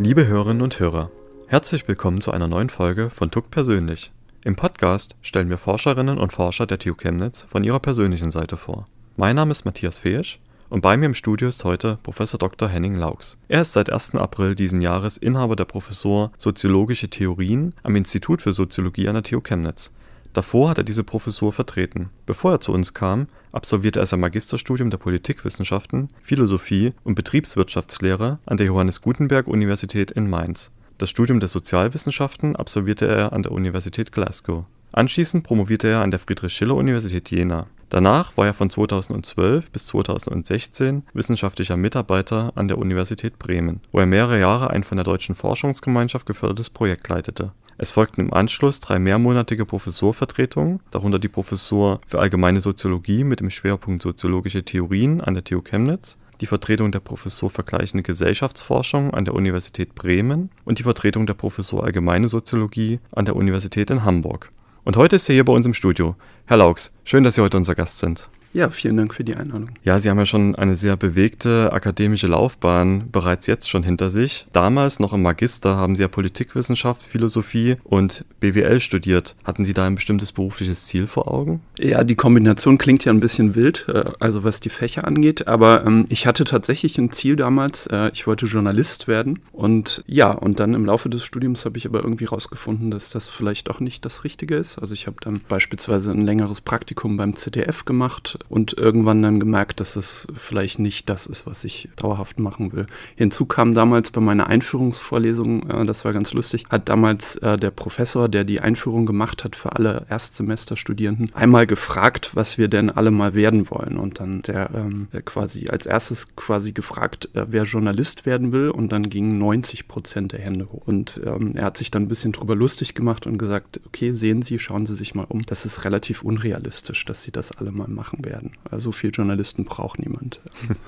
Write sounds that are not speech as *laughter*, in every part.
Liebe Hörerinnen und Hörer, herzlich willkommen zu einer neuen Folge von TUC Persönlich. Im Podcast stellen wir Forscherinnen und Forscher der TU Chemnitz von ihrer persönlichen Seite vor. Mein Name ist Matthias Feesch und bei mir im Studio ist heute Prof. Dr. Henning Laux. Er ist seit 1. April diesen Jahres Inhaber der Professur Soziologische Theorien am Institut für Soziologie an der TU Chemnitz. Davor hat er diese Professur vertreten. Bevor er zu uns kam, absolvierte er sein Magisterstudium der Politikwissenschaften, Philosophie und Betriebswirtschaftslehre an der Johannes Gutenberg Universität in Mainz. Das Studium der Sozialwissenschaften absolvierte er an der Universität Glasgow. Anschließend promovierte er an der Friedrich-Schiller-Universität Jena. Danach war er von 2012 bis 2016 wissenschaftlicher Mitarbeiter an der Universität Bremen, wo er mehrere Jahre ein von der Deutschen Forschungsgemeinschaft gefördertes Projekt leitete es folgten im Anschluss drei mehrmonatige Professurvertretungen, darunter die Professur für Allgemeine Soziologie mit dem Schwerpunkt Soziologische Theorien an der TU Chemnitz, die Vertretung der Professur Vergleichende Gesellschaftsforschung an der Universität Bremen und die Vertretung der Professur Allgemeine Soziologie an der Universität in Hamburg. Und heute ist er hier bei uns im Studio. Herr Laux, schön, dass Sie heute unser Gast sind. Ja, vielen Dank für die Einladung. Ja, Sie haben ja schon eine sehr bewegte akademische Laufbahn bereits jetzt schon hinter sich. Damals noch im Magister haben Sie ja Politikwissenschaft, Philosophie und BWL studiert. Hatten Sie da ein bestimmtes berufliches Ziel vor Augen? Ja, die Kombination klingt ja ein bisschen wild, äh, also was die Fächer angeht, aber ähm, ich hatte tatsächlich ein Ziel damals. Äh, ich wollte Journalist werden und ja, und dann im Laufe des Studiums habe ich aber irgendwie rausgefunden, dass das vielleicht auch nicht das Richtige ist. Also ich habe dann beispielsweise ein längeres Praktikum beim ZDF gemacht und irgendwann dann gemerkt, dass das vielleicht nicht das ist, was ich dauerhaft machen will. Hinzu kam damals bei meiner Einführungsvorlesung, äh, das war ganz lustig, hat damals äh, der Professor, der die Einführung gemacht hat für alle Erstsemesterstudierenden, einmal gefragt, was wir denn alle mal werden wollen. Und dann der ähm, quasi als erstes quasi gefragt, äh, wer Journalist werden will. Und dann gingen 90 Prozent der Hände hoch. Und ähm, er hat sich dann ein bisschen drüber lustig gemacht und gesagt, okay, sehen Sie, schauen Sie sich mal um. Das ist relativ unrealistisch, dass Sie das alle mal machen werden werden. Also so viel Journalisten braucht niemand. *laughs*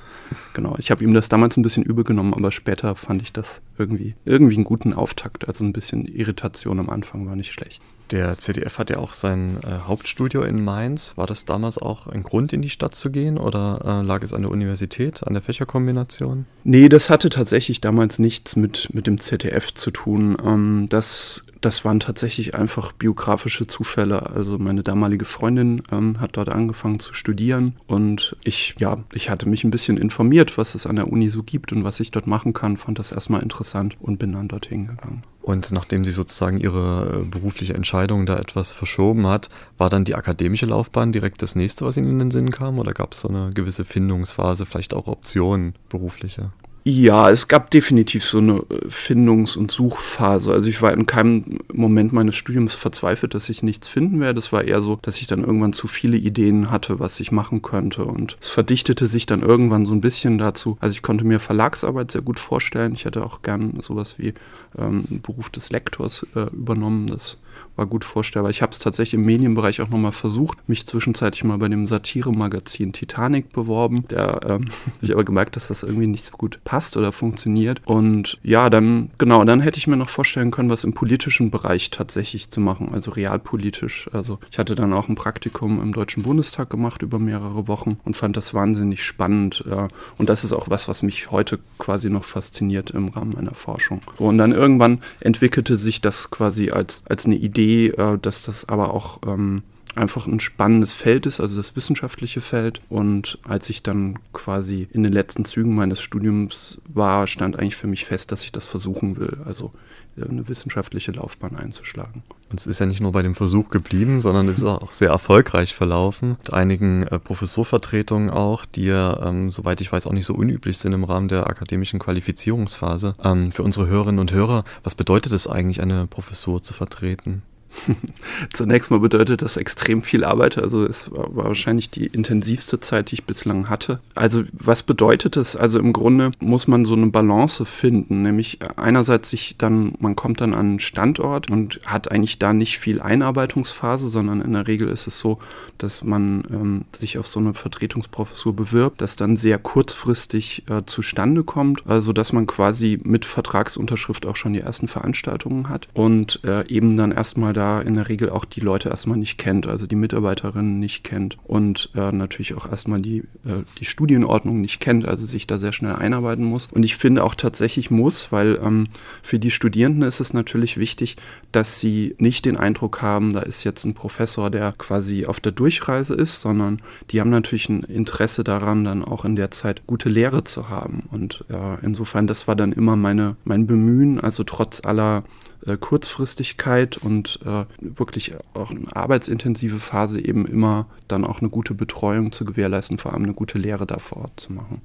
genau, ich habe ihm das damals ein bisschen übel genommen, aber später fand ich das irgendwie, irgendwie einen guten Auftakt. Also ein bisschen Irritation am Anfang war nicht schlecht. Der CDF hat ja auch sein äh, Hauptstudio in Mainz. War das damals auch ein Grund, in die Stadt zu gehen oder äh, lag es an der Universität, an der Fächerkombination? Nee, das hatte tatsächlich damals nichts mit, mit dem ZDF zu tun. Ähm, das das waren tatsächlich einfach biografische Zufälle. Also meine damalige Freundin ähm, hat dort angefangen zu studieren und ich, ja, ich hatte mich ein bisschen informiert, was es an der Uni so gibt und was ich dort machen kann, fand das erstmal interessant und bin dann dorthin gegangen. Und nachdem sie sozusagen ihre äh, berufliche Entscheidung da etwas verschoben hat, war dann die akademische Laufbahn direkt das nächste, was Ihnen in den Sinn kam? Oder gab es so eine gewisse Findungsphase, vielleicht auch Optionen berufliche? Ja, es gab definitiv so eine äh, Findungs- und Suchphase. Also ich war in keinem Moment meines Studiums verzweifelt, dass ich nichts finden werde. Es war eher so, dass ich dann irgendwann zu viele Ideen hatte, was ich machen könnte. Und es verdichtete sich dann irgendwann so ein bisschen dazu. Also ich konnte mir Verlagsarbeit sehr gut vorstellen. Ich hätte auch gern sowas wie ähm, Beruf des Lektors äh, übernommen. Das war gut vorstellbar. Ich habe es tatsächlich im Medienbereich auch nochmal versucht, mich zwischenzeitlich mal bei dem Satire-Magazin Titanic beworben. Da ähm, *laughs* habe ich aber gemerkt, dass das irgendwie nicht so gut passt oder funktioniert. Und ja, dann, genau, dann hätte ich mir noch vorstellen können, was im politischen Bereich tatsächlich zu machen, also realpolitisch. Also ich hatte dann auch ein Praktikum im Deutschen Bundestag gemacht über mehrere Wochen und fand das wahnsinnig spannend. Ja. Und das ist auch was, was mich heute quasi noch fasziniert im Rahmen meiner Forschung. So, und dann irgendwann entwickelte sich das quasi als, als eine Idee Idee, äh, dass das aber auch ähm, einfach ein spannendes Feld ist, also das wissenschaftliche Feld. Und als ich dann quasi in den letzten Zügen meines Studiums war, stand eigentlich für mich fest, dass ich das versuchen will, also äh, eine wissenschaftliche Laufbahn einzuschlagen. Und es ist ja nicht nur bei dem Versuch geblieben, sondern es ist auch sehr erfolgreich verlaufen. Mit einigen äh, Professurvertretungen auch, die ja, ähm, soweit ich weiß, auch nicht so unüblich sind im Rahmen der akademischen Qualifizierungsphase. Ähm, für unsere Hörerinnen und Hörer, was bedeutet es eigentlich, eine Professur zu vertreten? *laughs* Zunächst mal bedeutet das extrem viel Arbeit. Also es war, wahrscheinlich die intensivste Zeit, die ich bislang hatte. Also was bedeutet es? Also im Grunde muss man so eine Balance finden, nämlich einerseits sich dann, man kommt dann an einen Standort und hat eigentlich da nicht viel Einarbeitungsphase, sondern in der Regel ist es so, dass man ähm, sich auf so eine Vertretungsprofessur bewirbt, das dann sehr kurzfristig äh, zustande kommt, also dass man quasi mit Vertragsunterschrift auch schon die ersten Veranstaltungen hat und äh, eben dann erstmal da in der Regel auch die Leute erstmal nicht kennt, also die Mitarbeiterinnen nicht kennt und äh, natürlich auch erstmal die, äh, die Studienordnung nicht kennt, also sich da sehr schnell einarbeiten muss. Und ich finde auch tatsächlich muss, weil ähm, für die Studierenden ist es natürlich wichtig, dass sie nicht den Eindruck haben, da ist jetzt ein Professor, der quasi auf der Durchreise ist, sondern die haben natürlich ein Interesse daran, dann auch in der Zeit gute Lehre zu haben. Und äh, insofern, das war dann immer meine, mein Bemühen, also trotz aller äh, Kurzfristigkeit und äh, wirklich auch eine arbeitsintensive Phase eben immer dann auch eine gute Betreuung zu gewährleisten, vor allem eine gute Lehre da vor Ort zu machen.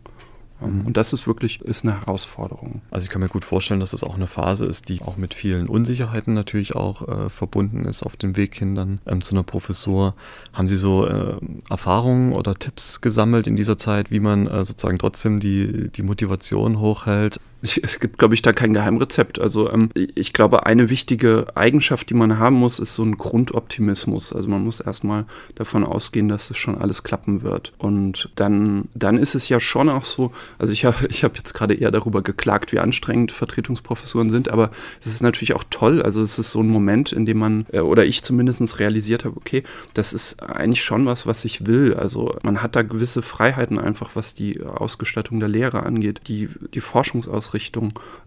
Ähm, mhm. Und das ist wirklich ist eine Herausforderung. Also ich kann mir gut vorstellen, dass es auch eine Phase ist, die auch mit vielen Unsicherheiten natürlich auch äh, verbunden ist auf dem Weg hin dann ähm, zu einer Professur. Haben Sie so äh, Erfahrungen oder Tipps gesammelt in dieser Zeit, wie man äh, sozusagen trotzdem die, die Motivation hochhält? Ich, es gibt, glaube ich, da kein Geheimrezept. Also ähm, ich glaube, eine wichtige Eigenschaft, die man haben muss, ist so ein Grundoptimismus. Also man muss erstmal davon ausgehen, dass es schon alles klappen wird. Und dann, dann ist es ja schon auch so, also ich habe *laughs* ich hab jetzt gerade eher darüber geklagt, wie anstrengend Vertretungsprofessuren sind, aber es ist natürlich auch toll. Also es ist so ein Moment, in dem man, äh, oder ich zumindest realisiert habe, okay, das ist eigentlich schon was, was ich will. Also man hat da gewisse Freiheiten einfach, was die Ausgestattung der Lehre angeht, die, die Forschungsausrichtung,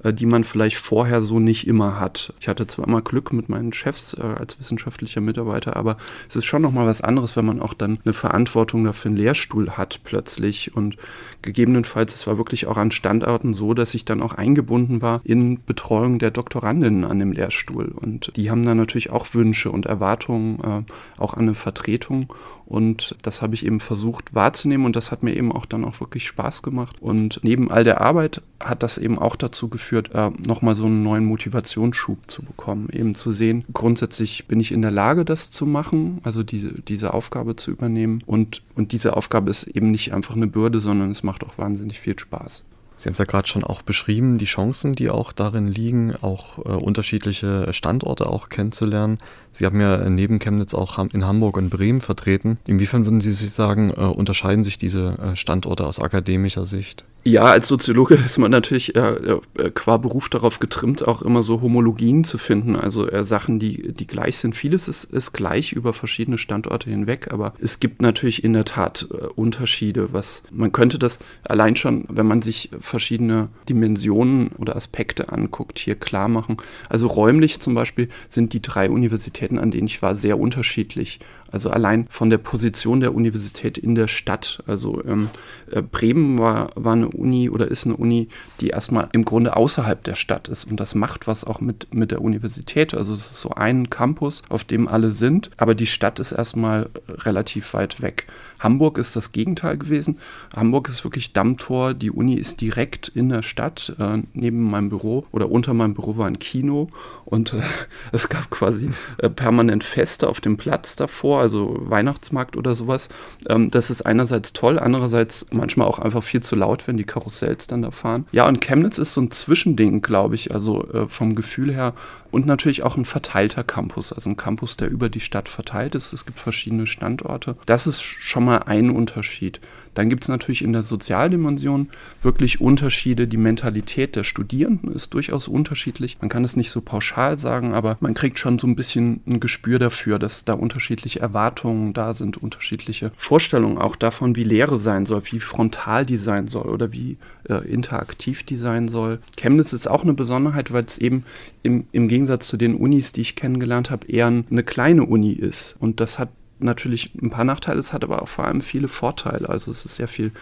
äh, die man vielleicht vorher so nicht immer hat. Ich hatte zwar immer Glück mit meinen Chefs äh, als wissenschaftlicher Mitarbeiter, aber es ist schon nochmal was anderes, wenn man auch dann eine Verantwortung dafür einen Lehrstuhl hat plötzlich und gegebenenfalls, es war wirklich auch an Standorten so, dass ich dann auch eingebunden war in Betreuung der Doktorandinnen an dem Lehrstuhl. Und die haben dann natürlich auch Wünsche und Erwartungen, äh, auch an eine Vertretung. Und das habe ich eben versucht wahrzunehmen und das hat mir eben auch dann auch wirklich Spaß gemacht. Und neben all der Arbeit hat das eben auch dazu geführt, äh, nochmal so einen neuen Motivationsschub zu bekommen. Eben zu sehen, grundsätzlich bin ich in der Lage, das zu machen, also diese, diese Aufgabe zu übernehmen. Und, und diese Aufgabe ist eben nicht einfach eine Bürde, sondern es macht auch wahnsinnig viel Spaß. Sie haben es ja gerade schon auch beschrieben, die Chancen, die auch darin liegen, auch äh, unterschiedliche Standorte auch kennenzulernen. Sie haben ja neben Chemnitz auch in Hamburg und Bremen vertreten. Inwiefern würden Sie sich sagen, äh, unterscheiden sich diese äh, Standorte aus akademischer Sicht? Ja, als Soziologe ist man natürlich äh, äh, qua Beruf darauf getrimmt, auch immer so Homologien zu finden, also äh, Sachen, die, die gleich sind. Vieles ist, ist gleich über verschiedene Standorte hinweg, aber es gibt natürlich in der Tat äh, Unterschiede, was man könnte das allein schon, wenn man sich verschiedene Dimensionen oder Aspekte anguckt, hier klar machen. Also räumlich zum Beispiel sind die drei Universitäten, an denen ich war, sehr unterschiedlich. Also allein von der Position der Universität in der Stadt. Also ähm, äh, Bremen war, war eine Uni oder ist eine Uni, die erstmal im Grunde außerhalb der Stadt ist. Und das macht was auch mit, mit der Universität. Also es ist so ein Campus, auf dem alle sind, aber die Stadt ist erstmal relativ weit weg. Hamburg ist das Gegenteil gewesen. Hamburg ist wirklich Dammtor. Die Uni ist direkt in der Stadt. Äh, neben meinem Büro oder unter meinem Büro war ein Kino und äh, *laughs* es gab quasi äh, permanent Feste auf dem Platz davor, also Weihnachtsmarkt oder sowas. Ähm, das ist einerseits toll, andererseits manchmal auch einfach viel zu laut, wenn die Karussells dann da fahren. Ja, und Chemnitz ist so ein Zwischending, glaube ich, also äh, vom Gefühl her und natürlich auch ein verteilter Campus, also ein Campus, der über die Stadt verteilt ist. Es gibt verschiedene Standorte. Das ist schon mal ein Unterschied. Dann gibt es natürlich in der Sozialdimension wirklich Unterschiede. Die Mentalität der Studierenden ist durchaus unterschiedlich. Man kann es nicht so pauschal sagen, aber man kriegt schon so ein bisschen ein Gespür dafür, dass da unterschiedliche Erwartungen da sind, unterschiedliche Vorstellungen auch davon, wie Lehre sein soll, wie frontal die sein soll oder wie äh, interaktiv die sein soll. Chemnitz ist auch eine Besonderheit, weil es eben im, im Gegensatz zu den Unis, die ich kennengelernt habe, eher eine kleine Uni ist. Und das hat natürlich ein paar Nachteile, es hat aber auch vor allem viele Vorteile. Also es ist sehr viel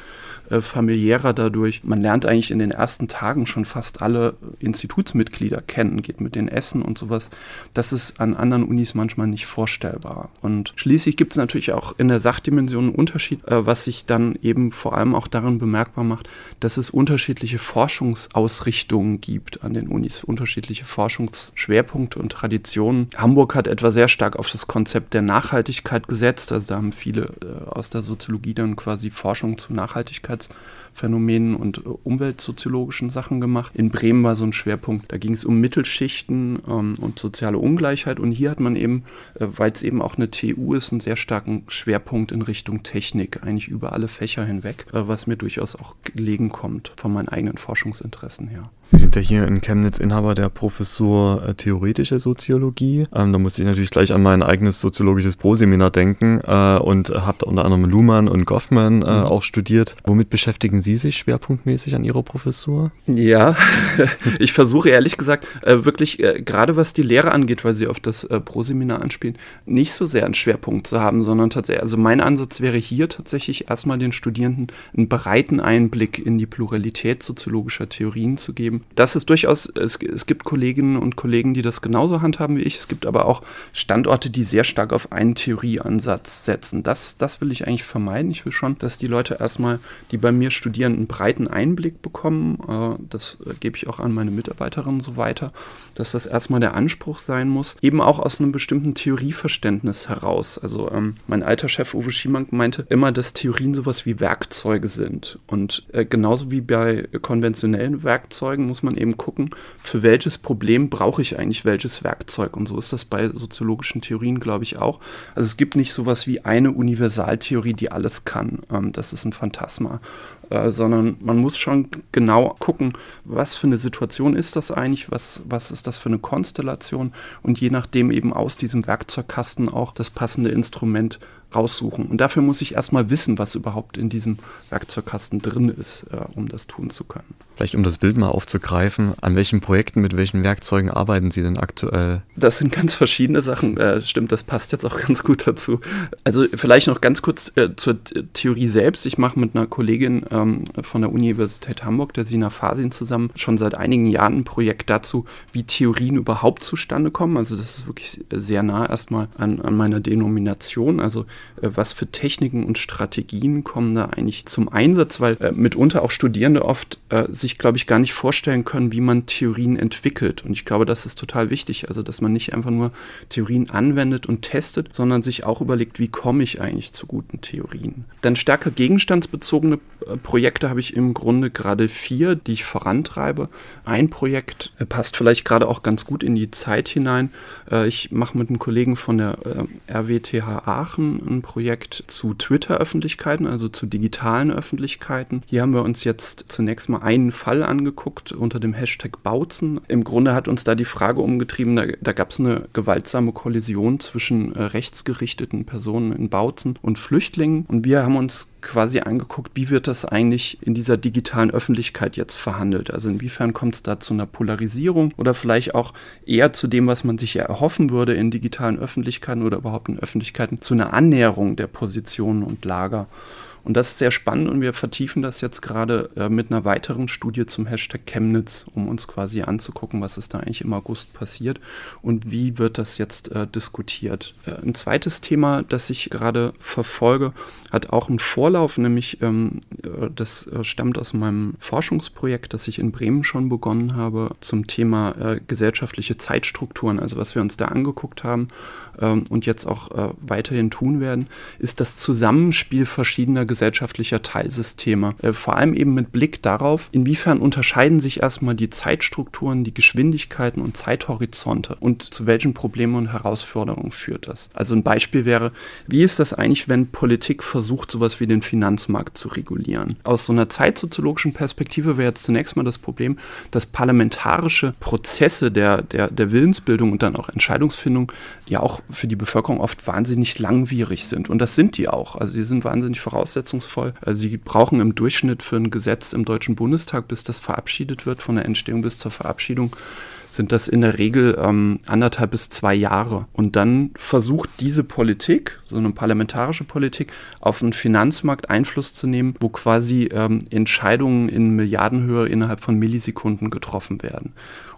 äh, familiärer dadurch. Man lernt eigentlich in den ersten Tagen schon fast alle Institutsmitglieder kennen, geht mit denen essen und sowas. Das ist an anderen Unis manchmal nicht vorstellbar. Und schließlich gibt es natürlich auch in der Sachdimension einen Unterschied, äh, was sich dann eben vor allem auch darin bemerkbar macht, dass es unterschiedliche Forschungsausrichtungen gibt an den Unis, unterschiedliche Forschungsschwerpunkte und Traditionen. Hamburg hat etwa sehr stark auf das Konzept der Nachhaltigkeit gesetzt. Also da haben viele äh, aus der Soziologie dann quasi Forschung zu Nachhaltigkeit Phänomenen und äh, umweltsoziologischen Sachen gemacht. In Bremen war so ein Schwerpunkt, da ging es um Mittelschichten ähm, und soziale Ungleichheit. Und hier hat man eben, äh, weil es eben auch eine TU ist, einen sehr starken Schwerpunkt in Richtung Technik, eigentlich über alle Fächer hinweg, äh, was mir durchaus auch gelegen kommt von meinen eigenen Forschungsinteressen her. Sie sind ja hier in Chemnitz Inhaber der Professur äh, Theoretische Soziologie. Ähm, da musste ich natürlich gleich an mein eigenes soziologisches Proseminar denken äh, und habe unter anderem Luhmann und Goffman äh, mhm. auch studiert. Womit beschäftigen Sie sich schwerpunktmäßig an Ihrer Professur? Ja, *laughs* ich versuche ehrlich gesagt äh, wirklich äh, gerade was die Lehre angeht, weil Sie auf das Proseminar anspielen, nicht so sehr einen Schwerpunkt zu haben, sondern tatsächlich, also mein Ansatz wäre hier tatsächlich erstmal den Studierenden einen breiten Einblick in die Pluralität soziologischer Theorien zu geben. Das ist durchaus, es, es gibt Kolleginnen und Kollegen, die das genauso handhaben wie ich. Es gibt aber auch Standorte, die sehr stark auf einen Theorieansatz setzen. Das, das will ich eigentlich vermeiden. Ich will schon, dass die Leute erstmal, die bei mir studieren, einen breiten Einblick bekommen. Äh, das gebe ich auch an meine Mitarbeiterinnen so weiter, dass das erstmal der Anspruch sein muss. Eben auch aus einem bestimmten Theorieverständnis heraus. Also ähm, mein alter Chef Uwe Schiemann meinte immer, dass Theorien sowas wie Werkzeuge sind. Und äh, genauso wie bei konventionellen Werkzeugen muss man eben gucken, für welches Problem brauche ich eigentlich welches Werkzeug. Und so ist das bei soziologischen Theorien, glaube ich, auch. Also es gibt nicht sowas wie eine Universaltheorie, die alles kann. Ähm, das ist ein Phantasma. Äh, sondern man muss schon genau gucken, was für eine Situation ist das eigentlich, was, was ist das für eine Konstellation und je nachdem eben aus diesem Werkzeugkasten auch das passende Instrument raussuchen. Und dafür muss ich erstmal wissen, was überhaupt in diesem Werkzeugkasten drin ist, äh, um das tun zu können. Vielleicht um das Bild mal aufzugreifen, an welchen Projekten, mit welchen Werkzeugen arbeiten Sie denn aktuell? Das sind ganz verschiedene Sachen. Äh, stimmt, das passt jetzt auch *laughs* ganz gut dazu. Also vielleicht noch ganz kurz äh, zur Theorie selbst. Ich mache mit einer Kollegin ähm, von der Universität Hamburg, der Sina Fasin, zusammen schon seit einigen Jahren ein Projekt dazu, wie Theorien überhaupt zustande kommen. Also das ist wirklich sehr nah erstmal an, an meiner Denomination. Also was für Techniken und Strategien kommen da eigentlich zum Einsatz, weil äh, mitunter auch Studierende oft äh, sich, glaube ich, gar nicht vorstellen können, wie man Theorien entwickelt. Und ich glaube, das ist total wichtig, also dass man nicht einfach nur Theorien anwendet und testet, sondern sich auch überlegt, wie komme ich eigentlich zu guten Theorien. Dann stärker gegenstandsbezogene äh, Projekte habe ich im Grunde gerade vier, die ich vorantreibe. Ein Projekt äh, passt vielleicht gerade auch ganz gut in die Zeit hinein. Äh, ich mache mit einem Kollegen von der RWTH Aachen ein Projekt zu Twitter-Öffentlichkeiten, also zu digitalen Öffentlichkeiten. Hier haben wir uns jetzt zunächst mal einen Fall angeguckt unter dem Hashtag Bautzen. Im Grunde hat uns da die Frage umgetrieben, da, da gab es eine gewaltsame Kollision zwischen äh, rechtsgerichteten Personen in Bautzen und Flüchtlingen. Und wir haben uns quasi angeguckt, wie wird das eigentlich in dieser digitalen Öffentlichkeit jetzt verhandelt? Also inwiefern kommt es da zu einer Polarisierung oder vielleicht auch eher zu dem, was man sich erhoffen würde in digitalen Öffentlichkeiten oder überhaupt in Öffentlichkeiten, zu einer Annäherung der Positionen und Lager? Und das ist sehr spannend und wir vertiefen das jetzt gerade äh, mit einer weiteren Studie zum Hashtag Chemnitz, um uns quasi anzugucken, was ist da eigentlich im August passiert und wie wird das jetzt äh, diskutiert. Äh, ein zweites Thema, das ich gerade verfolge, hat auch einen Vorlauf, nämlich ähm, äh, das äh, stammt aus meinem Forschungsprojekt, das ich in Bremen schon begonnen habe, zum Thema äh, gesellschaftliche Zeitstrukturen. Also was wir uns da angeguckt haben ähm, und jetzt auch weiterhin tun werden, ist das Zusammenspiel verschiedener gesellschaftlicher gesellschaftlicher Teilsysteme. Äh, vor allem eben mit Blick darauf, inwiefern unterscheiden sich erstmal die Zeitstrukturen, die Geschwindigkeiten und Zeithorizonte und zu welchen Problemen und Herausforderungen führt das. Also ein Beispiel wäre, wie ist das eigentlich, wenn Politik versucht, sowas wie den Finanzmarkt zu regulieren? Aus so einer zeitsoziologischen Perspektive wäre jetzt zunächst mal das Problem, dass parlamentarische Prozesse der, der, der Willensbildung und dann auch Entscheidungsfindung ja auch für die Bevölkerung oft wahnsinnig langwierig sind. Und das sind die auch. Also die sind wahnsinnig voraussetzungsfähig umsetzungsvoll. Also sie brauchen im Durchschnitt für ein Gesetz im Deutschen Bundestag, bis das verabschiedet wird, von der Entstehung bis zur Verabschiedung, sind das in der Regel ähm, anderthalb bis zwei Jahre. Und dann versucht diese Politik, so eine parlamentarische Politik, auf den Finanzmarkt Einfluss zu nehmen, wo quasi ähm, Entscheidungen in Milliardenhöhe innerhalb von Millisekunden getroffen werden.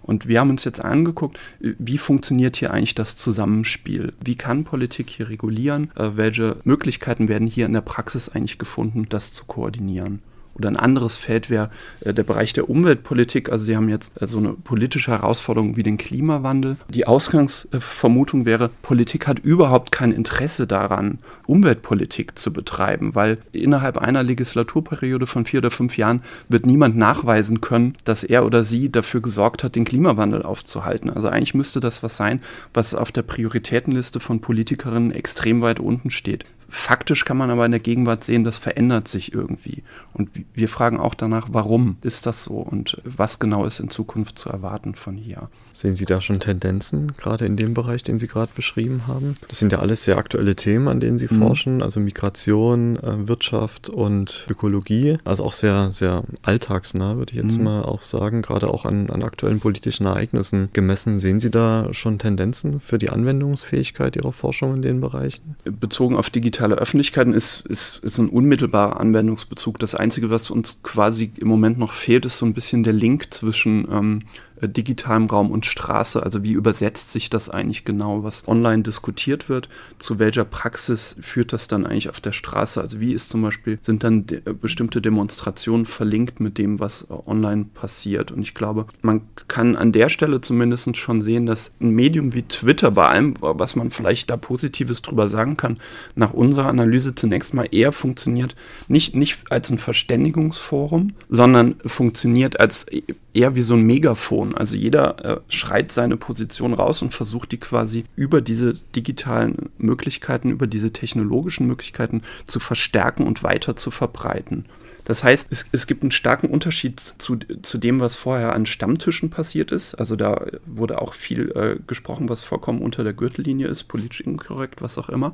Und wir haben uns jetzt angeguckt, wie funktioniert hier eigentlich das Zusammenspiel? Wie kann Politik hier regulieren? Äh, welche Möglichkeiten werden hier in der Praxis eigentlich gefunden, das zu koordinieren? Oder ein anderes Feld wäre äh, der Bereich der Umweltpolitik. Also Sie haben jetzt äh, so eine politische Herausforderung wie den Klimawandel. Die Ausgangsvermutung wäre, Politik hat überhaupt kein Interesse daran, Umweltpolitik zu betreiben, weil innerhalb einer Legislaturperiode von vier oder fünf Jahren wird niemand nachweisen können, dass er oder sie dafür gesorgt hat, den Klimawandel aufzuhalten. Also eigentlich müsste das was sein, was auf der Prioritätenliste von Politikerinnen extrem weit unten steht. Faktisch kann man aber in der Gegenwart sehen, das verändert sich irgendwie. Und wir fragen auch danach, warum ist das so und was genau ist in Zukunft zu erwarten von hier. Sehen Sie da schon Tendenzen, gerade in dem Bereich, den Sie gerade beschrieben haben? Das sind ja alles sehr aktuelle Themen, an denen Sie mhm. forschen, also Migration, äh, Wirtschaft und Ökologie. Also auch sehr, sehr alltagsnah, würde ich jetzt mhm. mal auch sagen, gerade auch an, an aktuellen politischen Ereignissen gemessen. Sehen Sie da schon Tendenzen für die Anwendungsfähigkeit Ihrer Forschung in den Bereichen? Bezogen auf digitale Öffentlichkeiten ist, ist, ist ein unmittelbarer Anwendungsbezug. Das Einzige, was uns quasi im Moment noch fehlt, ist so ein bisschen der Link zwischen ähm, äh, digitalem Raum und Straße. Also wie übersetzt sich das eigentlich genau, was online diskutiert wird? Zu welcher Praxis führt das dann eigentlich auf der Straße? Also wie ist zum Beispiel, sind dann de äh, bestimmte Demonstrationen verlinkt mit dem, was äh, online passiert? Und ich glaube, man kann an der Stelle zumindest schon sehen, dass ein Medium wie Twitter bei allem, was man vielleicht da Positives drüber sagen kann, nach unserer Analyse zunächst mal eher funktioniert, nicht, nicht als ein Verständigungsforum, sondern funktioniert als eher wie so ein Megafon. Also jeder äh, schreit seine Position raus und versucht die quasi über diese digitalen Möglichkeiten, über diese technologischen Möglichkeiten zu verstärken und weiter zu verbreiten. Das heißt, es, es gibt einen starken Unterschied zu, zu dem, was vorher an Stammtischen passiert ist. Also da wurde auch viel äh, gesprochen, was vollkommen unter der Gürtellinie ist, politisch inkorrekt, was auch immer.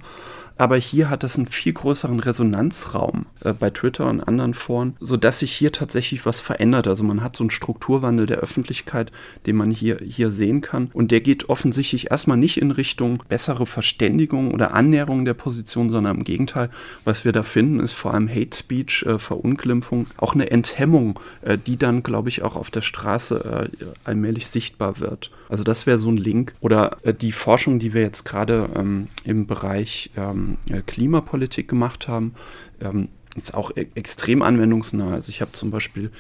Aber hier hat das einen viel größeren Resonanzraum äh, bei Twitter und anderen Foren, sodass sich hier tatsächlich was verändert. Also man hat so einen Strukturwandel der Öffentlichkeit, den man hier, hier sehen kann. Und der geht offensichtlich erstmal nicht in Richtung bessere Verständigung oder Annäherung der Position, sondern im Gegenteil. Was wir da finden, ist vor allem Hate Speech, äh, Verunglimpfung Verunglimpfung, auch eine Enthemmung, äh, die dann, glaube ich, auch auf der Straße äh, allmählich sichtbar wird. Also das wäre so ein Link. Oder äh, die Forschung, die wir jetzt gerade ähm, im Bereich ähm, äh, Klimapolitik gemacht haben, ähm, ist auch e extrem anwendungsnah. Also ich habe zum Beispiel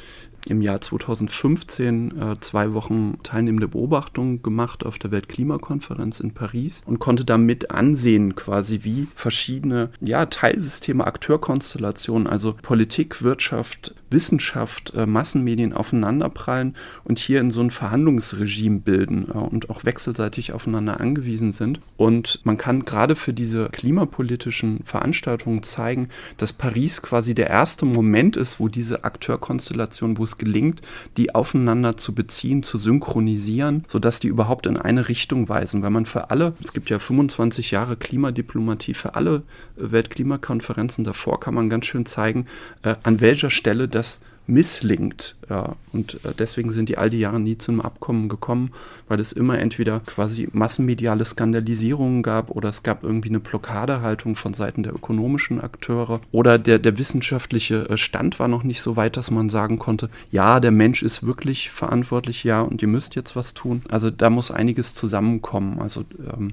im Jahr 2015 äh, zwei Wochen teilnehmende Beobachtungen gemacht auf der Weltklimakonferenz in Paris und konnte damit ansehen, quasi wie verschiedene ja, Teilsysteme, Akteurkonstellationen, also Politik, Wirtschaft, Wissenschaft, äh, Massenmedien aufeinanderprallen und hier in so ein Verhandlungsregime bilden äh, und auch wechselseitig aufeinander angewiesen sind. Und man kann gerade für diese klimapolitischen Veranstaltungen zeigen, dass Paris quasi der erste Moment ist, wo diese Akteurkonstellation, wo es gelingt, die aufeinander zu beziehen, zu synchronisieren, sodass die überhaupt in eine Richtung weisen. Weil man für alle, es gibt ja 25 Jahre Klimadiplomatie, für alle Weltklimakonferenzen davor kann man ganz schön zeigen, äh, an welcher Stelle das misslingt. Ja. Und äh, deswegen sind die all die Jahre nie zu einem Abkommen gekommen, weil es immer entweder quasi massenmediale Skandalisierungen gab oder es gab irgendwie eine Blockadehaltung von Seiten der ökonomischen Akteure oder der, der wissenschaftliche äh, Stand war noch nicht so weit, dass man sagen konnte, ja, der Mensch ist wirklich verantwortlich, ja, und ihr müsst jetzt was tun. Also da muss einiges zusammenkommen. Also ähm,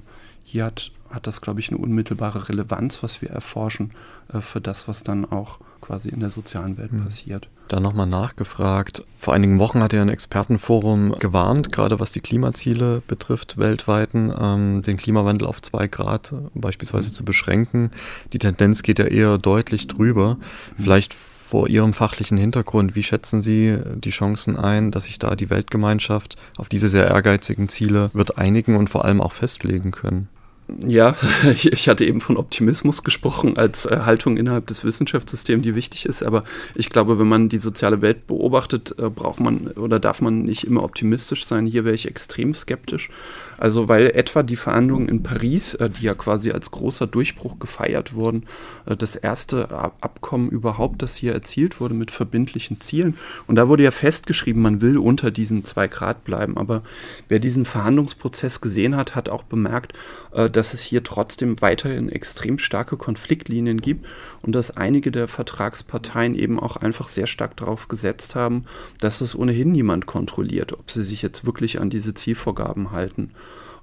hier hat, hat das, glaube ich, eine unmittelbare Relevanz, was wir erforschen, äh, für das, was dann auch quasi in der sozialen Welt mhm. passiert. Da nochmal nachgefragt. Vor einigen Wochen hat ja ein Expertenforum gewarnt, gerade was die Klimaziele betrifft, weltweiten, ähm, den Klimawandel auf zwei Grad beispielsweise mhm. zu beschränken. Die Tendenz geht ja eher deutlich drüber. Mhm. Vielleicht vor Ihrem fachlichen Hintergrund, wie schätzen Sie die Chancen ein, dass sich da die Weltgemeinschaft auf diese sehr ehrgeizigen Ziele wird einigen und vor allem auch festlegen können? Ja, *laughs* ich hatte eben von Optimismus gesprochen als äh, Haltung innerhalb des Wissenschaftssystems, die wichtig ist. Aber ich glaube, wenn man die soziale Welt beobachtet, äh, braucht man oder darf man nicht immer optimistisch sein. Hier wäre ich extrem skeptisch. Also weil etwa die Verhandlungen in Paris, äh, die ja quasi als großer Durchbruch gefeiert wurden, das erste Abkommen überhaupt, das hier erzielt wurde mit verbindlichen Zielen. Und da wurde ja festgeschrieben, man will unter diesen zwei Grad bleiben. Aber wer diesen Verhandlungsprozess gesehen hat, hat auch bemerkt, äh, dass es hier trotzdem weiterhin extrem starke Konfliktlinien gibt und dass einige der Vertragsparteien eben auch einfach sehr stark darauf gesetzt haben, dass es ohnehin niemand kontrolliert, ob sie sich jetzt wirklich an diese Zielvorgaben halten.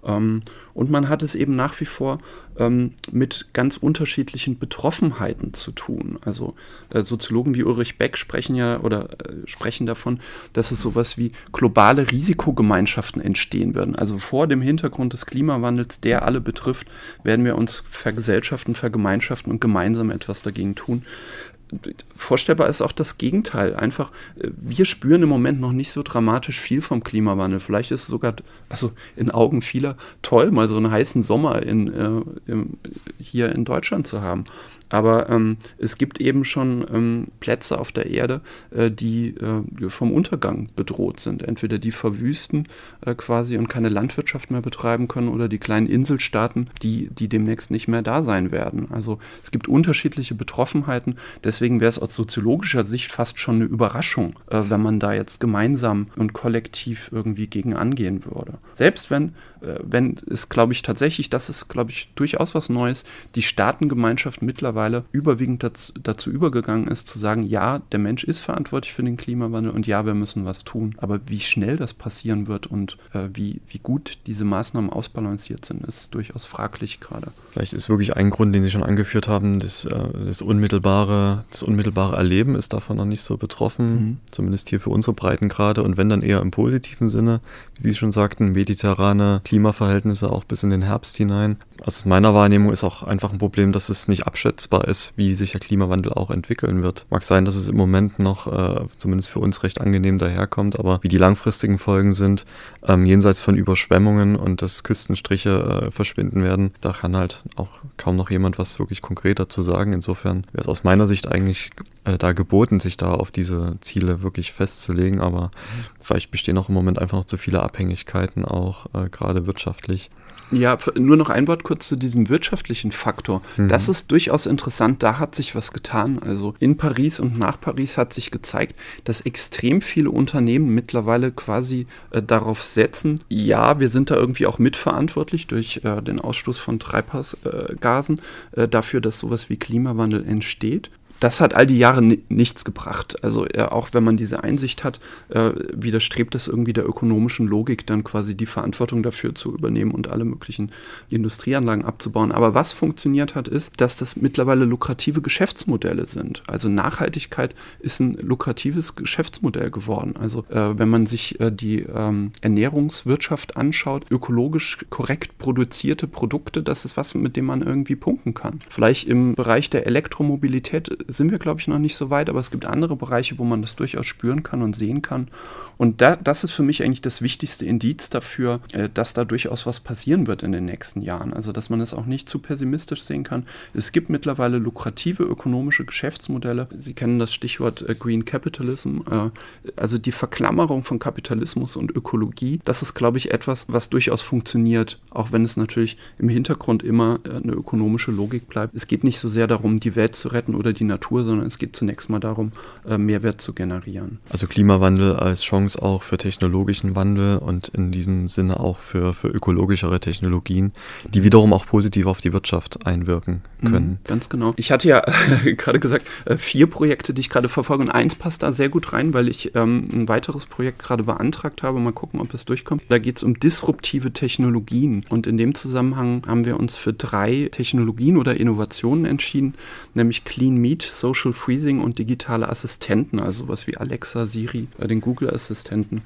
Ähm, und man hat es eben nach wie vor ähm, mit ganz unterschiedlichen Betroffenheiten zu tun. Also äh, Soziologen wie Ulrich Beck sprechen ja oder äh, sprechen davon, dass es sowas wie globale Risikogemeinschaften entstehen werden. Also vor dem Hintergrund des Klimawandels, der alle betrifft, werden wir uns vergesellschaften, vergemeinschaften und gemeinsam etwas dagegen tun vorstellbar ist auch das Gegenteil. Einfach, äh, wir spüren im Moment noch nicht so dramatisch viel vom Klimawandel. Vielleicht ist es sogar, also in Augen vieler, toll, mal so einen heißen Sommer in, äh, im, hier in Deutschland zu haben. Aber ähm, es gibt eben schon ähm, Plätze auf der Erde, äh, die äh, vom Untergang bedroht sind. Entweder die verwüsten äh, quasi und keine Landwirtschaft mehr betreiben können oder die kleinen Inselstaaten, die, die demnächst nicht mehr da sein werden. Also es gibt unterschiedliche Betroffenheiten. Deswegen wäre es aus soziologischer Sicht fast schon eine Überraschung, äh, wenn man da jetzt gemeinsam und kollektiv irgendwie gegen angehen würde. Selbst wenn, wenn es, glaube ich, tatsächlich, das ist, glaube ich, durchaus was Neues, die Staatengemeinschaft mittlerweile überwiegend dazu, dazu, übergegangen ist, zu sagen, ja, der Mensch ist verantwortlich für den Klimawandel und ja, wir müssen was tun. Aber wie schnell das passieren wird und äh, wie, wie gut diese Maßnahmen ausbalanciert sind, ist durchaus fraglich gerade. Vielleicht ist wirklich ein Grund, den Sie schon angeführt haben, das, äh, das, unmittelbare, das unmittelbare Erleben ist davon noch nicht so betroffen, mhm. zumindest hier für unsere Breiten gerade und wenn dann eher im positiven Sinne, Sie schon sagten, mediterrane Klimaverhältnisse auch bis in den Herbst hinein. Aus meiner Wahrnehmung ist auch einfach ein Problem, dass es nicht abschätzbar ist, wie sich der Klimawandel auch entwickeln wird. Mag sein, dass es im Moment noch äh, zumindest für uns recht angenehm daherkommt, aber wie die langfristigen Folgen sind, ähm, jenseits von Überschwemmungen und dass Küstenstriche äh, verschwinden werden, da kann halt auch kaum noch jemand was wirklich konkret dazu sagen. Insofern wäre es aus meiner Sicht eigentlich äh, da geboten, sich da auf diese Ziele wirklich festzulegen, aber vielleicht bestehen auch im Moment einfach noch zu viele Abhängigkeiten, auch äh, gerade wirtschaftlich. Ja, nur noch ein Wort kurz zu diesem wirtschaftlichen Faktor. Mhm. Das ist durchaus interessant. Da hat sich was getan. Also in Paris und nach Paris hat sich gezeigt, dass extrem viele Unternehmen mittlerweile quasi äh, darauf setzen, ja, wir sind da irgendwie auch mitverantwortlich durch äh, den Ausstoß von Treibhausgasen äh, dafür, dass sowas wie Klimawandel entsteht das hat all die Jahre nichts gebracht. Also äh, auch wenn man diese Einsicht hat, äh, widerstrebt es irgendwie der ökonomischen Logik, dann quasi die Verantwortung dafür zu übernehmen und alle möglichen Industrieanlagen abzubauen. Aber was funktioniert hat, ist, dass das mittlerweile lukrative Geschäftsmodelle sind. Also Nachhaltigkeit ist ein lukratives Geschäftsmodell geworden. Also äh, wenn man sich äh, die ähm, Ernährungswirtschaft anschaut, ökologisch korrekt produzierte Produkte, das ist was, mit dem man irgendwie punkten kann. Vielleicht im Bereich der Elektromobilität sind wir, glaube ich, noch nicht so weit, aber es gibt andere Bereiche, wo man das durchaus spüren kann und sehen kann. Und da, das ist für mich eigentlich das wichtigste Indiz dafür, äh, dass da durchaus was passieren wird in den nächsten Jahren. Also, dass man es auch nicht zu pessimistisch sehen kann. Es gibt mittlerweile lukrative ökonomische Geschäftsmodelle. Sie kennen das Stichwort äh, Green Capitalism. Äh, also die Verklammerung von Kapitalismus und Ökologie. Das ist, glaube ich, etwas, was durchaus funktioniert, auch wenn es natürlich im Hintergrund immer eine ökonomische Logik bleibt. Es geht nicht so sehr darum, die Welt zu retten oder die Natur, sondern es geht zunächst mal darum, Mehrwert zu generieren. Also Klimawandel als Chance auch für technologischen Wandel und in diesem Sinne auch für, für ökologischere Technologien, die wiederum auch positiv auf die Wirtschaft einwirken mhm, können. ganz genau. Ich hatte ja *laughs* gerade gesagt, äh, vier Projekte, die ich gerade verfolge und eins passt da sehr gut rein, weil ich ähm, ein weiteres Projekt gerade beantragt habe. Mal gucken, ob es durchkommt. Da geht es um disruptive Technologien und in dem Zusammenhang haben wir uns für drei Technologien oder Innovationen entschieden, nämlich Clean Meat, Social Freezing und digitale Assistenten, also was wie Alexa, Siri, äh, den Google Assistant Assistenten.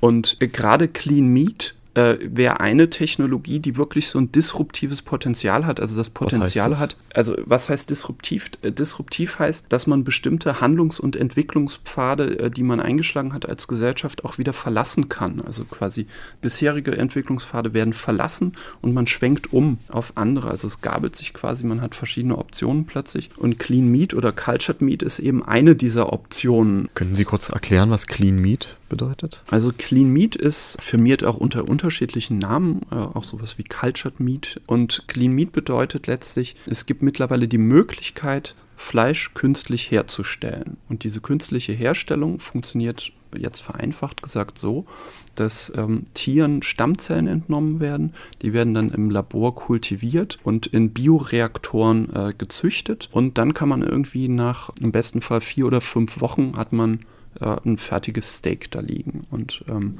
Und äh, gerade Clean Meat äh, wäre eine Technologie, die wirklich so ein disruptives Potenzial hat, also das Potenzial das? hat. Also was heißt disruptiv? Äh, disruptiv heißt, dass man bestimmte Handlungs- und Entwicklungspfade, äh, die man eingeschlagen hat als Gesellschaft, auch wieder verlassen kann. Also quasi bisherige Entwicklungspfade werden verlassen und man schwenkt um auf andere. Also es gabelt sich quasi, man hat verschiedene Optionen plötzlich. Und Clean Meat oder Cultured Meat ist eben eine dieser Optionen. Können Sie kurz erklären, was Clean Meat bedeutet? Also Clean Meat ist firmiert auch unter unterschiedlichen Namen, äh, auch sowas wie Cultured Meat. Und Clean Meat bedeutet letztlich, es gibt mittlerweile die Möglichkeit, Fleisch künstlich herzustellen. Und diese künstliche Herstellung funktioniert jetzt vereinfacht gesagt so, dass ähm, Tieren Stammzellen entnommen werden. Die werden dann im Labor kultiviert und in Bioreaktoren äh, gezüchtet. Und dann kann man irgendwie nach im besten Fall vier oder fünf Wochen hat man äh, ein fertiges Steak da liegen. Und ähm,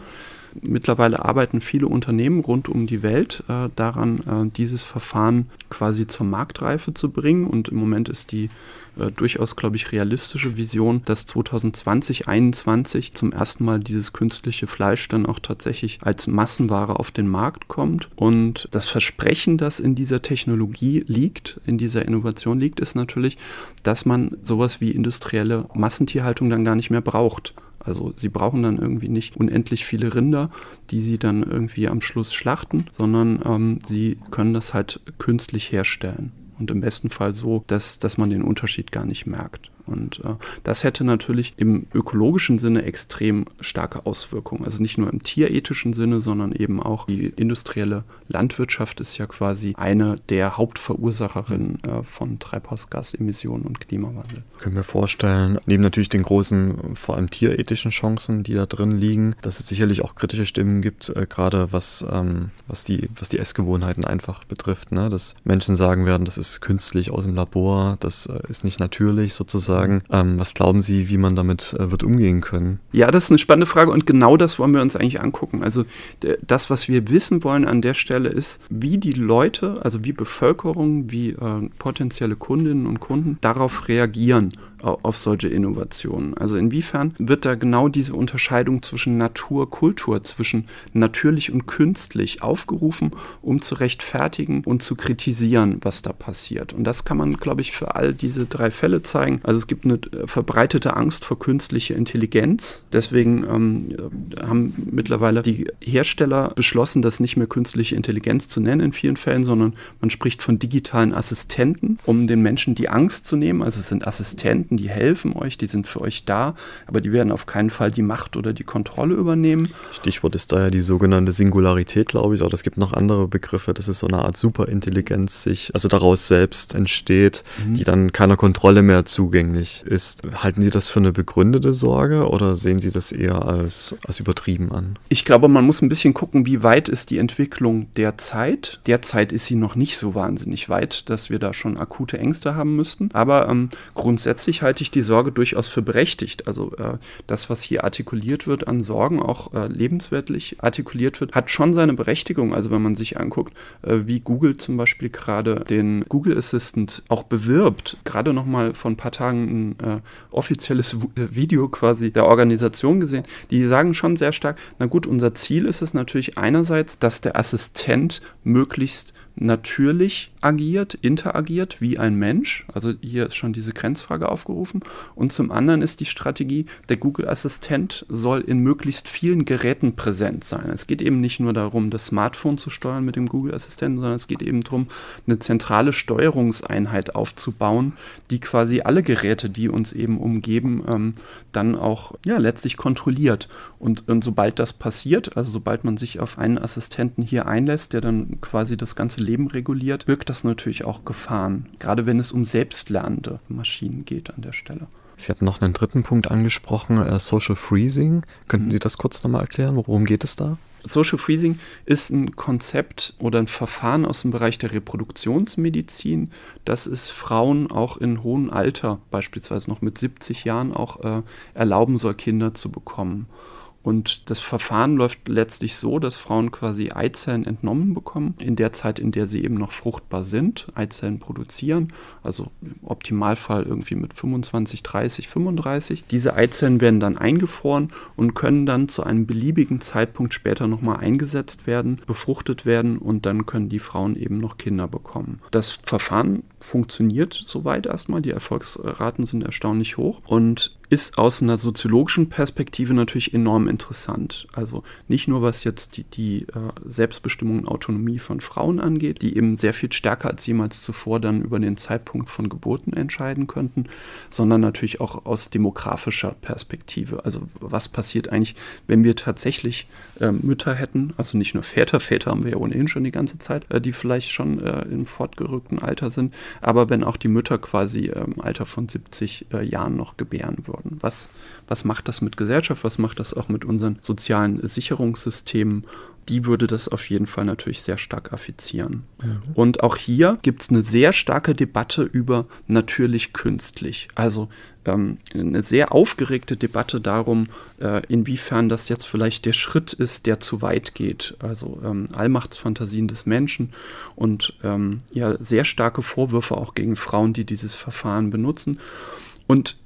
Mittlerweile arbeiten viele Unternehmen rund um die Welt äh, daran, äh, dieses Verfahren quasi zur Marktreife zu bringen. Und im Moment ist die äh, durchaus, glaube ich, realistische Vision, dass 2020, 2021 zum ersten Mal dieses künstliche Fleisch dann auch tatsächlich als Massenware auf den Markt kommt. Und das Versprechen, das in dieser Technologie liegt, in dieser Innovation liegt, ist natürlich, dass man sowas wie industrielle Massentierhaltung dann gar nicht mehr braucht. Also sie brauchen dann irgendwie nicht unendlich viele Rinder, die sie dann irgendwie am Schluss schlachten, sondern ähm, sie können das halt künstlich herstellen. Und im besten Fall so, dass, dass man den Unterschied gar nicht merkt. Und äh, das hätte natürlich im ökologischen Sinne extrem starke Auswirkungen. Also nicht nur im tierethischen Sinne, sondern eben auch die industrielle Landwirtschaft ist ja quasi eine der Hauptverursacherinnen äh, von Treibhausgasemissionen und Klimawandel. Können wir vorstellen, neben natürlich den großen, vor allem tierethischen Chancen, die da drin liegen, dass es sicherlich auch kritische Stimmen gibt, äh, gerade was, ähm, was, die, was die Essgewohnheiten einfach betrifft. Ne? Dass Menschen sagen werden, das ist künstlich aus dem Labor, das äh, ist nicht natürlich sozusagen sagen. Ähm, was glauben Sie, wie man damit äh, wird umgehen können? Ja, das ist eine spannende Frage und genau das wollen wir uns eigentlich angucken. Also das, was wir wissen wollen an der Stelle ist, wie die Leute, also wie Bevölkerung, wie äh, potenzielle Kundinnen und Kunden darauf reagieren auf solche Innovationen. Also inwiefern wird da genau diese Unterscheidung zwischen Natur, Kultur, zwischen natürlich und künstlich aufgerufen, um zu rechtfertigen und zu kritisieren, was da passiert. Und das kann man, glaube ich, für all diese drei Fälle zeigen. Also es gibt eine äh, verbreitete Angst vor künstlicher Intelligenz. Deswegen ähm, haben mittlerweile die Hersteller beschlossen, das nicht mehr künstliche Intelligenz zu nennen in vielen Fällen, sondern man spricht von digitalen Assistenten, um den Menschen die Angst zu nehmen. Also es sind Assistenten, Assistenten, die helfen euch, die sind für euch da, aber die werden auf keinen Fall die Macht oder die Kontrolle übernehmen. Stichwort ist da ja die sogenannte Singularität, glaube ich, aber es gibt noch andere Begriffe, dass es so eine Art Superintelligenz sich, also daraus selbst entsteht, mhm. die dann keiner Kontrolle mehr zugänglich ist. Halten Sie das für eine begründete Sorge oder sehen Sie das eher als, als übertrieben an? Ich glaube, man muss ein bisschen gucken, wie weit ist die Entwicklung derzeit. Derzeit ist sie noch nicht so wahnsinnig weit, dass wir da schon akute Ängste haben müssten. Aber ähm, grundsätzlich Grundsätzlich halte ich die Sorge durchaus für berechtigt. Also äh, das, was hier artikuliert wird an Sorgen, auch äh, lebensweltlich artikuliert wird, hat schon seine Berechtigung. Also wenn man sich anguckt, äh, wie Google zum Beispiel gerade den Google Assistant auch bewirbt, gerade noch mal vor ein paar Tagen ein äh, offizielles äh, Video quasi der Organisation gesehen, die sagen schon sehr stark, na gut, unser Ziel ist es natürlich einerseits, dass der Assistent möglichst natürlich agiert, interagiert wie ein Mensch. Also hier ist schon diese Grenzfrage aufgerufen. Und zum anderen ist die Strategie, der Google-Assistent soll in möglichst vielen Geräten präsent sein. Es geht eben nicht nur darum, das Smartphone zu steuern mit dem Google-Assistenten, sondern es geht eben darum, eine zentrale Steuerungseinheit aufzubauen, die quasi alle Geräte, die uns eben umgeben, ähm, dann auch ja, letztlich kontrolliert. Und, und sobald das passiert, also sobald man sich auf einen Assistenten hier einlässt, der dann quasi das ganze Leben reguliert, birgt das natürlich auch Gefahren. Gerade wenn es um selbstlernende Maschinen geht an der Stelle. Sie hatten noch einen dritten Punkt angesprochen, äh, Social Freezing. Könnten mhm. Sie das kurz nochmal erklären? Worum geht es da? Social Freezing ist ein Konzept oder ein Verfahren aus dem Bereich der Reproduktionsmedizin, das es Frauen auch in hohem Alter, beispielsweise noch mit 70 Jahren, auch äh, erlauben soll, Kinder zu bekommen. Und das Verfahren läuft letztlich so, dass Frauen quasi Eizellen entnommen bekommen, in der Zeit, in der sie eben noch fruchtbar sind, Eizellen produzieren, also im Optimalfall irgendwie mit 25, 30, 35. Diese Eizellen werden dann eingefroren und können dann zu einem beliebigen Zeitpunkt später nochmal eingesetzt werden, befruchtet werden und dann können die Frauen eben noch Kinder bekommen. Das Verfahren funktioniert soweit erstmal, die Erfolgsraten sind erstaunlich hoch und ist aus einer soziologischen Perspektive natürlich enorm interessant. Also nicht nur was jetzt die, die äh, Selbstbestimmung und Autonomie von Frauen angeht, die eben sehr viel stärker als jemals zuvor dann über den Zeitpunkt von Geburten entscheiden könnten, sondern natürlich auch aus demografischer Perspektive. Also was passiert eigentlich, wenn wir tatsächlich äh, Mütter hätten, also nicht nur Väter, Väter haben wir ja ohnehin schon die ganze Zeit, äh, die vielleicht schon äh, im fortgerückten Alter sind, aber wenn auch die Mütter quasi im Alter von 70 äh, Jahren noch gebären würden beantworten. Was, was macht das mit Gesellschaft? Was macht das auch mit unseren sozialen Sicherungssystemen? die würde das auf jeden Fall natürlich sehr stark affizieren. Mhm. Und auch hier gibt es eine sehr starke Debatte über natürlich künstlich. Also ähm, eine sehr aufgeregte Debatte darum, äh, inwiefern das jetzt vielleicht der Schritt ist, der zu weit geht. Also ähm, Allmachtsfantasien des Menschen und ähm, ja sehr starke Vorwürfe auch gegen Frauen, die dieses Verfahren benutzen. Und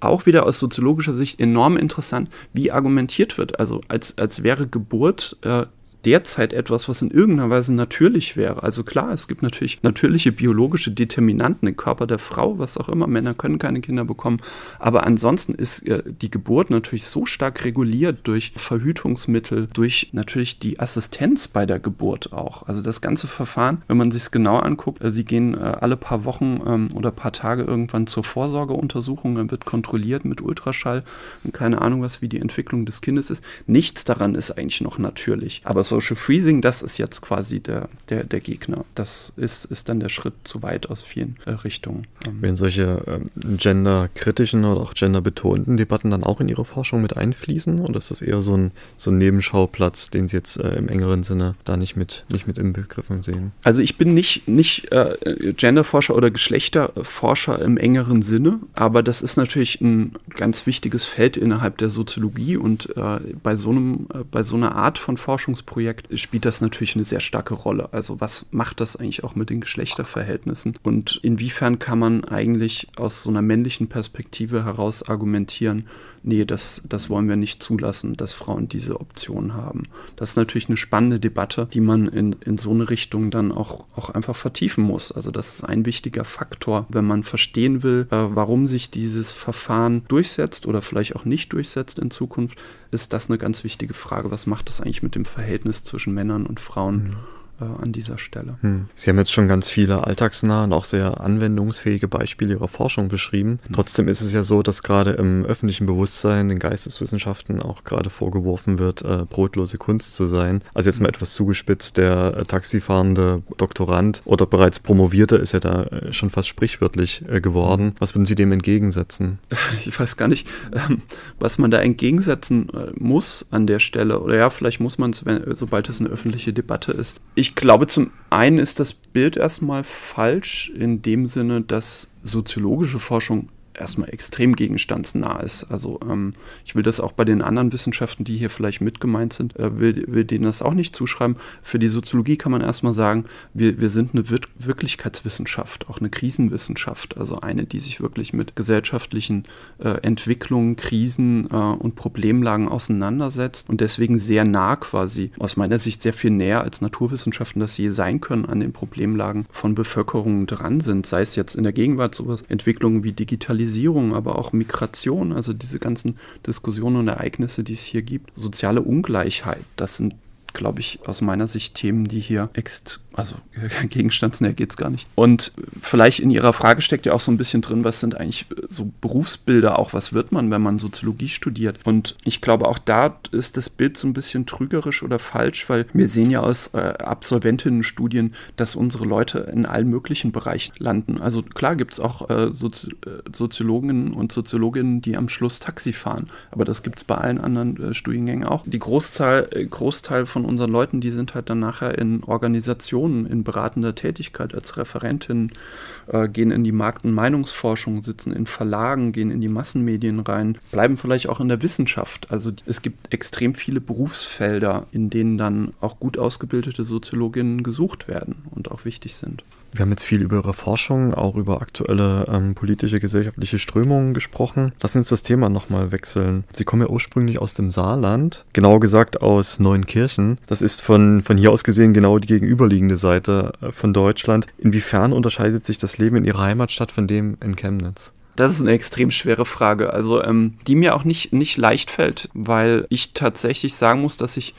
auch wieder aus soziologischer Sicht enorm interessant, wie argumentiert wird. Also als, als wäre Geburt äh, derzeit etwas, was in irgendeiner Weise natürlich wäre. Also klar, es gibt natürlich natürliche biologische Determinanten im Körper der Frau, was auch immer. Männer können keine Kinder bekommen. Aber ansonsten ist äh, die Geburt natürlich so stark reguliert durch Verhütungsmittel, durch natürlich die Assistenz bei der Geburt auch. Also das ganze Verfahren, wenn man sich es genau anguckt, äh, sie gehen äh, alle paar Wochen ähm, oder paar Tage irgendwann zur Vorsorgeuntersuchung, dann wird kontrolliert mit Ultraschall und keine Ahnung was, wie die Entwicklung des Kindes ist. Nichts daran ist eigentlich noch natürlich. Aber so Social Freezing, das ist jetzt quasi der, der, der Gegner. Das ist, ist dann der Schritt zu weit aus vielen äh, Richtungen. Ähm. Wenn solche ähm, genderkritischen oder auch genderbetonten Debatten dann auch in Ihre Forschung mit einfließen? Oder ist das eher so ein, so ein Nebenschauplatz, den Sie jetzt äh, im engeren Sinne da nicht mit, nicht mit inbegriffen sehen? Also ich bin nicht, nicht äh, Genderforscher oder Geschlechterforscher im engeren Sinne, aber das ist natürlich ein ganz wichtiges Feld innerhalb der Soziologie und äh, bei so einem, äh, bei so einer Art von Forschungsprojekt Projekt spielt das natürlich eine sehr starke Rolle. Also was macht das eigentlich auch mit den Geschlechterverhältnissen und inwiefern kann man eigentlich aus so einer männlichen Perspektive heraus argumentieren, nee, das, das wollen wir nicht zulassen, dass Frauen diese Option haben. Das ist natürlich eine spannende Debatte, die man in, in so eine Richtung dann auch, auch einfach vertiefen muss. Also das ist ein wichtiger Faktor, wenn man verstehen will, äh, warum sich dieses Verfahren durchsetzt oder vielleicht auch nicht durchsetzt in Zukunft, ist das eine ganz wichtige Frage. Was macht das eigentlich mit dem Verhältnis zwischen Männern und Frauen? Mhm äh, an dieser Stelle. Hm. Sie haben jetzt schon ganz viele alltagsnahe und auch sehr anwendungsfähige Beispiele Ihrer Forschung beschrieben. Hm. Trotzdem ist es ja so, dass gerade im öffentlichen Bewusstsein den Geisteswissenschaften auch gerade vorgeworfen wird, äh, brotlose Kunst zu sein. Also jetzt mal etwas zugespitzt, der äh, taxifahrende Doktorand oder bereits Promovierte ist ja da äh, schon fast sprichwörtlich äh, geworden. Was würden Sie dem entgegensetzen? *laughs* Ich weiß gar nicht, ähm, was man da entgegensetzen äh, muss an der Stelle. Oder ja, vielleicht muss man es, sobald es eine öffentliche Debatte ist. Ich ich glaube, zum einen ist das Bild erstmal falsch in dem Sinne, dass soziologische Forschung erstmal extrem gegenstandsnah ist. Also ähm, ich will das auch bei den anderen Wissenschaften, die hier vielleicht mit gemeint sind, äh, will, will denen das auch nicht zuschreiben. Für die Soziologie kann man erstmal sagen, wir, wir sind eine Wir Wirklichkeitswissenschaft, auch eine Krisenwissenschaft, also eine, die sich wirklich mit gesellschaftlichen äh, Entwicklungen, Krisen äh, und Problemlagen auseinandersetzt und deswegen sehr nah quasi, aus meiner Sicht sehr viel näher als Naturwissenschaften das je sein können, an den Problemlagen von Bevölkerungen dran sind, sei es jetzt in der Gegenwart sowas, Entwicklungen wie Digitalisierung, Globalisierung, aber auch Migration, also diese ganzen Diskussionen und Ereignisse, die es hier gibt, soziale Ungleichheit, das sind glaube ich, aus meiner Sicht Themen, die hier ext also *laughs* gegenstandsnäher geht es gar nicht. Und vielleicht in Ihrer Frage steckt ja auch so ein bisschen drin, was sind eigentlich so Berufsbilder auch, was wird man, wenn man Soziologie studiert? Und ich glaube, auch da ist das Bild so ein bisschen trügerisch oder falsch, weil wir sehen ja aus äh, Absolventinnenstudien, dass unsere Leute in allen möglichen Bereichen landen. Also klar gibt es auch äh, Sozi äh, Soziologinnen und Soziologinnen, die am Schluss Taxi fahren, aber das gibt es bei allen anderen äh, Studiengängen auch. Die Großzahl, äh, Großteil von unseren Leuten, die sind halt dann nachher in Organisationen in beratender Tätigkeit als Referentin, äh, gehen in die Markt- und Meinungsforschung, sitzen in Verlagen, gehen in die Massenmedien rein, bleiben vielleicht auch in der Wissenschaft. Also es gibt extrem viele Berufsfelder, in denen dann auch gut ausgebildete Soziologinnen gesucht werden und auch wichtig sind. Wir haben jetzt viel über Ihre Forschung, auch über aktuelle ähm, politische, gesellschaftliche Strömungen gesprochen. Lassen Sie uns das Thema nochmal wechseln. Sie kommen ja ursprünglich aus dem Saarland, genauer gesagt aus Neunkirchen. Das ist von, von hier aus gesehen genau die gegenüberliegende Seite äh, von Deutschland. Inwiefern unterscheidet sich das Leben in Ihrer Heimatstadt von dem in Chemnitz? Das ist eine extrem schwere Frage, also ähm, die mir auch nicht, nicht leicht fällt, weil ich tatsächlich sagen muss, dass ich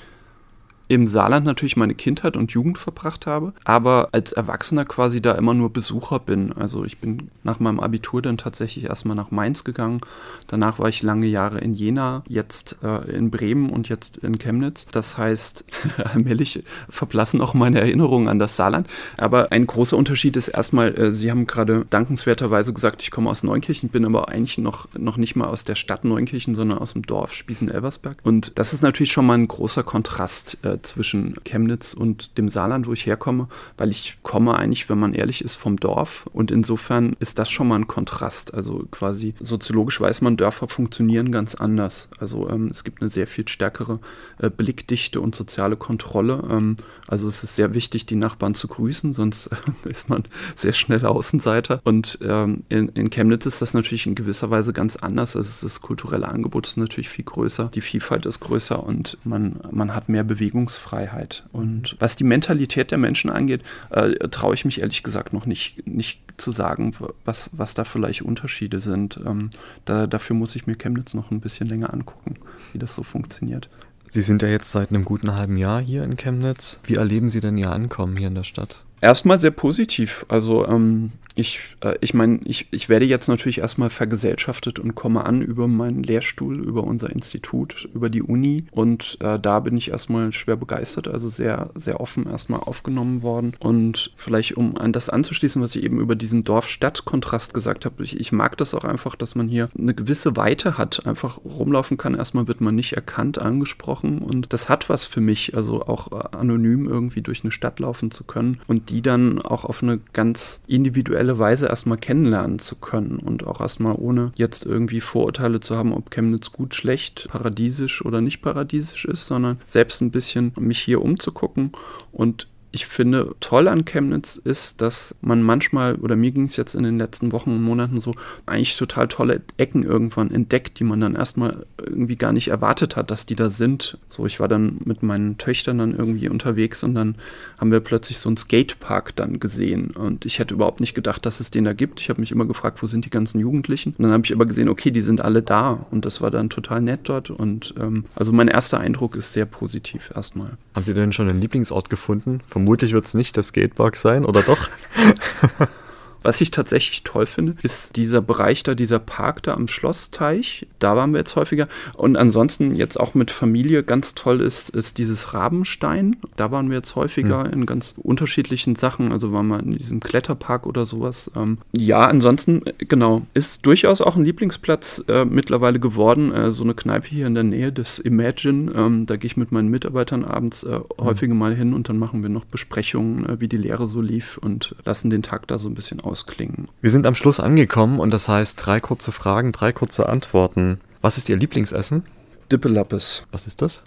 im Saarland natürlich meine Kindheit und Jugend verbracht habe, aber als Erwachsener quasi da immer nur Besucher bin. Also ich bin nach meinem Abitur dann tatsächlich erstmal nach Mainz gegangen. Danach war ich lange Jahre in Jena, jetzt äh, in Bremen und jetzt in Chemnitz. Das heißt, *laughs* allmählich verblassen auch meine Erinnerungen an das Saarland. Aber ein großer Unterschied ist erstmal, äh, Sie haben gerade dankenswerterweise gesagt, ich komme aus Neunkirchen, bin aber eigentlich noch, noch nicht mal aus der Stadt Neunkirchen, sondern aus dem Dorf Spießen-Elversberg. Und das ist natürlich schon mal ein großer Kontrast äh, zwischen Chemnitz und dem Saarland, wo ich herkomme, weil ich komme eigentlich, wenn man ehrlich ist, vom Dorf. Und insofern ist das schon mal ein Kontrast. Also quasi soziologisch weiß man, Dörfer funktionieren ganz anders. Also ähm, es gibt eine sehr viel stärkere äh, Blickdichte und soziale Kontrolle. Ähm, also es ist sehr wichtig, die Nachbarn zu grüßen, sonst äh, *laughs* ist man sehr schnell Außenseiter. Und ähm, in, in Chemnitz ist das natürlich in gewisser Weise ganz anders. Also das kulturelle Angebot ist natürlich viel größer, die Vielfalt ist größer und man, man hat mehr Bewegungsfreiheit. Und was die Mentalität der Menschen angeht, äh, traue ich mich ehrlich gesagt noch nicht, nicht zu sagen, was, was da vielleicht Unterschiede sind. Ähm, da, dafür muss ich mir Chemnitz noch ein bisschen länger angucken, wie das so funktioniert. Sie sind ja jetzt seit einem guten halben Jahr hier in Chemnitz. Wie erleben Sie denn Ihr Ankommen hier in der Stadt? Erstmal sehr positiv. Also ähm, ich, äh, ich meine, ich, ich werde jetzt natürlich erstmal vergesellschaftet und komme an über meinen Lehrstuhl, über unser Institut, über die Uni. Und äh, da bin ich erstmal schwer begeistert, also sehr, sehr offen erstmal aufgenommen worden. Und vielleicht, um an das anzuschließen, was ich eben über diesen Dorf-Stadt-Kontrast gesagt habe, ich, ich mag das auch einfach, dass man hier eine gewisse Weite hat, einfach rumlaufen kann. Erstmal wird man nicht erkannt, angesprochen. Und das hat was für mich, also auch äh, anonym irgendwie durch eine Stadt laufen zu können und die dann auch auf eine ganz individuelle Weise erstmal kennenlernen zu können und auch erstmal ohne jetzt irgendwie Vorurteile zu haben, ob Chemnitz gut, schlecht, paradiesisch oder nicht paradiesisch ist, sondern selbst ein bisschen mich hier umzugucken und ich finde, toll an Chemnitz ist, dass man manchmal, oder mir ging es jetzt in den letzten Wochen und Monaten so, eigentlich total tolle Ecken irgendwann entdeckt, die man dann erstmal irgendwie gar nicht erwartet hat, dass die da sind. So, ich war dann mit meinen Töchtern dann irgendwie unterwegs und dann haben wir plötzlich so einen Skatepark dann gesehen. Und ich hätte überhaupt nicht gedacht, dass es den da gibt. Ich habe mich immer gefragt, wo sind die ganzen Jugendlichen? Und dann habe ich aber gesehen, okay, die sind alle da. Und das war dann total nett dort. Und ähm, also mein erster Eindruck ist sehr positiv erstmal. Haben Sie denn schon einen Lieblingsort gefunden? Vom Vermutlich wird es nicht der Skatepark sein, oder doch? *laughs* Was ich tatsächlich toll finde, ist dieser Bereich da, dieser Park da am Schlossteich. Da waren wir jetzt häufiger. Und ansonsten jetzt auch mit Familie ganz toll ist, ist dieses Rabenstein. Da waren wir jetzt häufiger mhm. in ganz unterschiedlichen Sachen. Also waren wir in diesem Kletterpark oder sowas. Ähm, ja, ansonsten, genau, ist durchaus auch ein Lieblingsplatz äh, mittlerweile geworden. Äh, so eine Kneipe hier in der Nähe des Imagine. Ähm, da gehe ich mit meinen Mitarbeitern abends äh, mhm. häufiger mal hin und dann machen wir noch Besprechungen, äh, wie die Lehre so lief und lassen den Tag da so ein bisschen aus ausklingen. Wir sind am Schluss angekommen und das heißt drei kurze Fragen, drei kurze Antworten. Was ist Ihr Lieblingsessen? Dippelappes. Was ist das?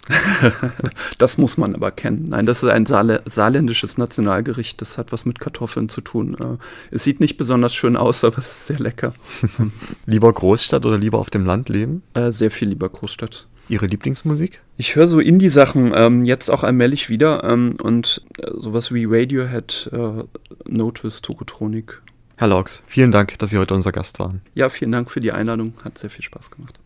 *laughs* das muss man aber kennen. Nein, das ist ein Saarl saarländisches Nationalgericht. Das hat was mit Kartoffeln zu tun. Äh, es sieht nicht besonders schön aus, aber es ist sehr lecker. *laughs* lieber Großstadt oder lieber auf dem Land leben? Äh, sehr viel lieber Großstadt. Ihre Lieblingsmusik? Ich höre so Indie-Sachen ähm, jetzt auch allmählich wieder ähm, und äh, sowas wie Radiohead, äh, Notice, Tokotronik Herr Laux, vielen Dank, dass Sie heute unser Gast waren. Ja, vielen Dank für die Einladung. Hat sehr viel Spaß gemacht.